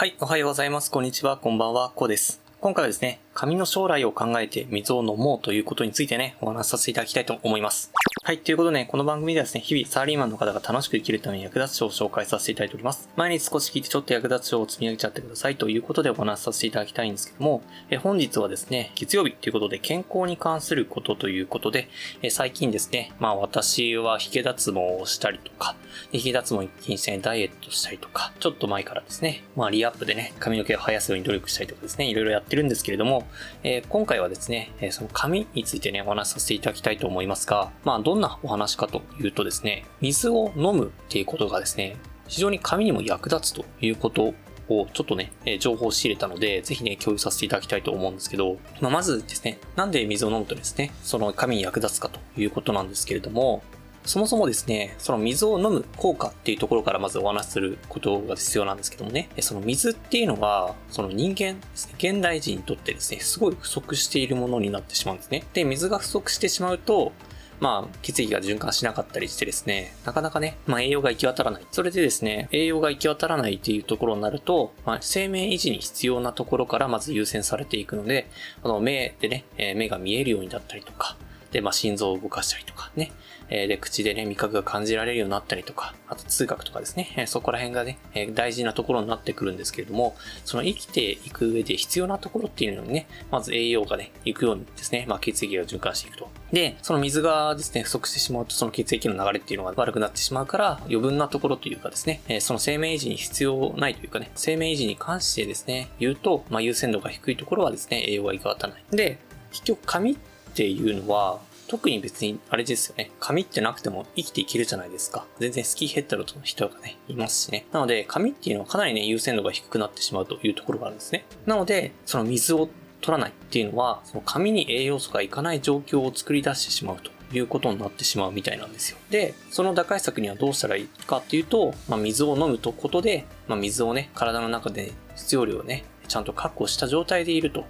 はい、おはようございます。こんにちは、こんばんは、こうです。今回はですね、紙の将来を考えて水を飲もうということについてね、お話しさせていただきたいと思います。はい。ということで、ね、この番組ではですね、日々サラリーマンの方が楽しく生きるために役立つ書を紹介させていただいております。毎日少し聞いてちょっと役立つ書を積み上げちゃってくださいということでお話しさせていただきたいんですけども、え本日はですね、月曜日ということで健康に関することということで、え最近ですね、まあ私は髭脱毛をしたりとか、髭脱毛一気にしてダイエットしたりとか、ちょっと前からですね、まあリアップでね、髪の毛を生やすように努力したりとかですね、いろいろやってるんですけれども、えー、今回はですね、その髪についてね、お話しさせていただきたいと思いますが、まあどんんなお話かというとですね、水を飲むっていうことがですね、非常に髪にも役立つということをちょっとね、え情報を仕入れたので、ぜひね、共有させていただきたいと思うんですけど、まあ、まずですね、なんで水を飲むとですね、その髪に役立つかということなんですけれども、そもそもですね、その水を飲む効果っていうところからまずお話しすることが必要なんですけどもね、その水っていうのは、その人間ですね、現代人にとってですね、すごい不足しているものになってしまうんですね。で、水が不足してしまうと、まあ、血液が循環しなかったりしてですね、なかなかね、まあ栄養が行き渡らない。それでですね、栄養が行き渡らないっていうところになると、まあ、生命維持に必要なところからまず優先されていくので、あの、目でね、え目が見えるようになったりとか、で、まあ、心臓を動かしたりとかね、えで、口でね、味覚が感じられるようになったりとか、あと通学とかですね、えそこら辺がね、え大事なところになってくるんですけれども、その生きていく上で必要なところっていうのにね、まず栄養がね、行くようにですね、まあ、血液が循環していくと。で、その水がですね、不足してしまうと、その血液の流れっていうのが悪くなってしまうから、余分なところというかですね、えその生命維持に必要ないというかね、生命維持に関してですね、言うと、まあ、優先度が低いところはですね、栄養が行き渡らない。で、結局紙ってていうのは、特に別に、あれですよね。紙ってなくても生きていけるじゃないですか。全然スキーヘッドの人がね、いますしね。なので、紙っていうのはかなりね、優先度が低くなってしまうというところがあるんですね。なので、その水を取らないっていうのは、その紙に栄養素がいかない状況を作り出してしまうということになってしまうみたいなんですよ。で、その打開策にはどうしたらいいかっていうと、まあ、水を飲むとことで、まあ、水をね、体の中で必要量をね、ちゃんと確保した状態でいると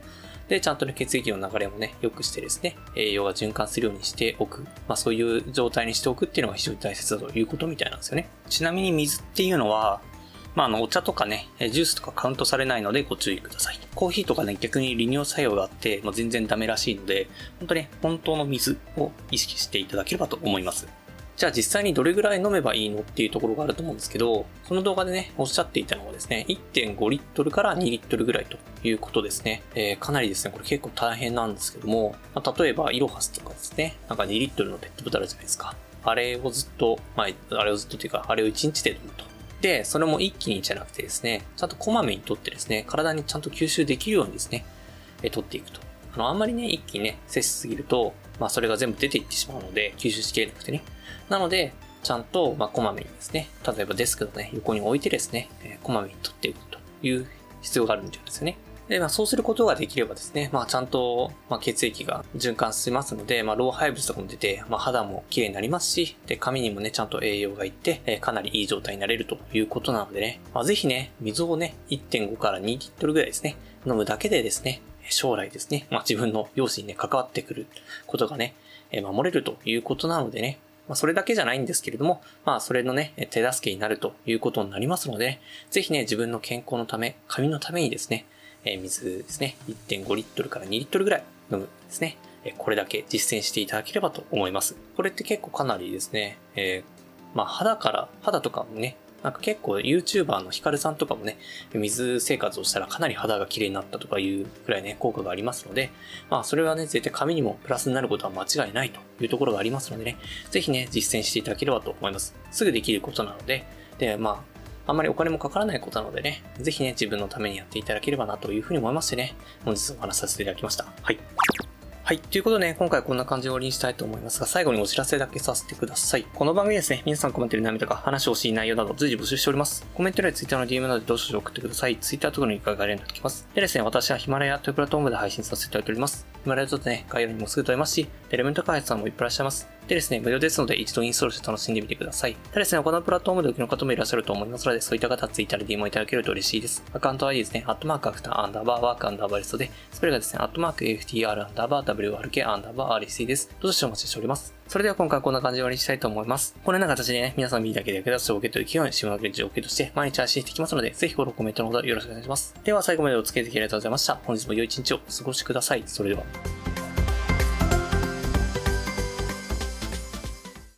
で、ちゃんとね、血液の流れもね、良くしてですね、栄養が循環するようにしておく。まあそういう状態にしておくっていうのが非常に大切だということみたいなんですよね。ちなみに水っていうのは、まあ、あの、お茶とかね、ジュースとかカウントされないのでご注意ください。コーヒーとかね、逆に利尿作用があって、もう全然ダメらしいので、本当ね、本当の水を意識していただければと思います。じゃあ実際にどれぐらい飲めばいいのっていうところがあると思うんですけど、その動画でね、おっしゃっていたのはですね、1.5リットルから2リットルぐらいということですね。えー、かなりですね、これ結構大変なんですけども、まあ、例えばイロハスとかですね、なんか2リットルのペットボトルじゃないですか。あれをずっと、まあ、あれをずっとっていうか、あれを1日で飲むと。で、それも一気にじゃなくてですね、ちゃんとこまめにとってですね、体にちゃんと吸収できるようにですね、え取っていくと。あの、あんまりね、一気にね、摂取しすぎると、まあ、それが全部出ていってしまうので、吸収しきれなくてね。なので、ちゃんと、まあ、こまめにですね、例えばデスクのね、横に置いてですね、えー、こまめに取っていくという必要があるんですよね。で、まあ、そうすることができればですね、まあ、ちゃんと、まあ、血液が循環しますので、まあ、老廃物とかも出て、まあ、肌も綺麗になりますし、で、髪にもね、ちゃんと栄養がいって、えー、かなりいい状態になれるということなのでね、まあ、ぜひね、水をね、1.5から2リットルぐらいですね、飲むだけでですね、将来ですね、まあ、自分の容姿にね、関わってくることがね、守れるということなのでね、まあ、それだけじゃないんですけれども、まあ、それのね、手助けになるということになりますので、ぜひね、自分の健康のため、髪のためにですね、え水ですね、1.5リットルから2リットルぐらい飲むですね、えこれだけ実践していただければと思います。これって結構かなりですね、えー、まあ、肌から、肌とかもね、なんか結構 YouTuber のヒカルさんとかもね、水生活をしたらかなり肌が綺麗になったとかいうくらいね、効果がありますので、まあそれはね、絶対髪にもプラスになることは間違いないというところがありますのでね、ぜひね、実践していただければと思います。すぐできることなので、で、まあ、あんまりお金もかからないことなのでね、ぜひね、自分のためにやっていただければなというふうに思いましてね、本日お話しさせていただきました。はい。はい。ということで、ね、今回こんな感じで終わりにしたいと思いますが、最後にお知らせだけさせてください。この番組ですね、皆さんコメントに涙とか話をしい内容など随時募集しております。コメントや Twitter の DM などでどうしよう送ってください。Twitter とかのいかが連絡きます。でですね、私はヒマラヤというプラットフォームで配信させていただいております。ヒマラヤとね、概要にもすぐ問えますし、エレメント開発さんもいっぱいいらっしゃいます。でですね、無料ですので一度インストールして楽しんでみてください。ただですね、他のプラットフォームでおきの方もいらっしゃると思いますので、そういった方、ツイッターで DM をいただけると嬉しいです。アカウント ID ですね、アットマークアフターアンダーバーワークアンダーバーリストで、それがですね、アットマーク FTR アンダーバー WRK アンダーバー RC です。どうぞお待ちしております。それでは今回はこんな感じで終わりにしたいと思います。このような形でね、皆さん見だけで役立つ情報を受け取る企業に島の現状を受けとして毎日発信していきますので、ぜひフォロー、コメントのほどよろしくお願いします。では最後までお付き合いいただきありがとうございました。本日も良い一日をお過ごしください。それでは。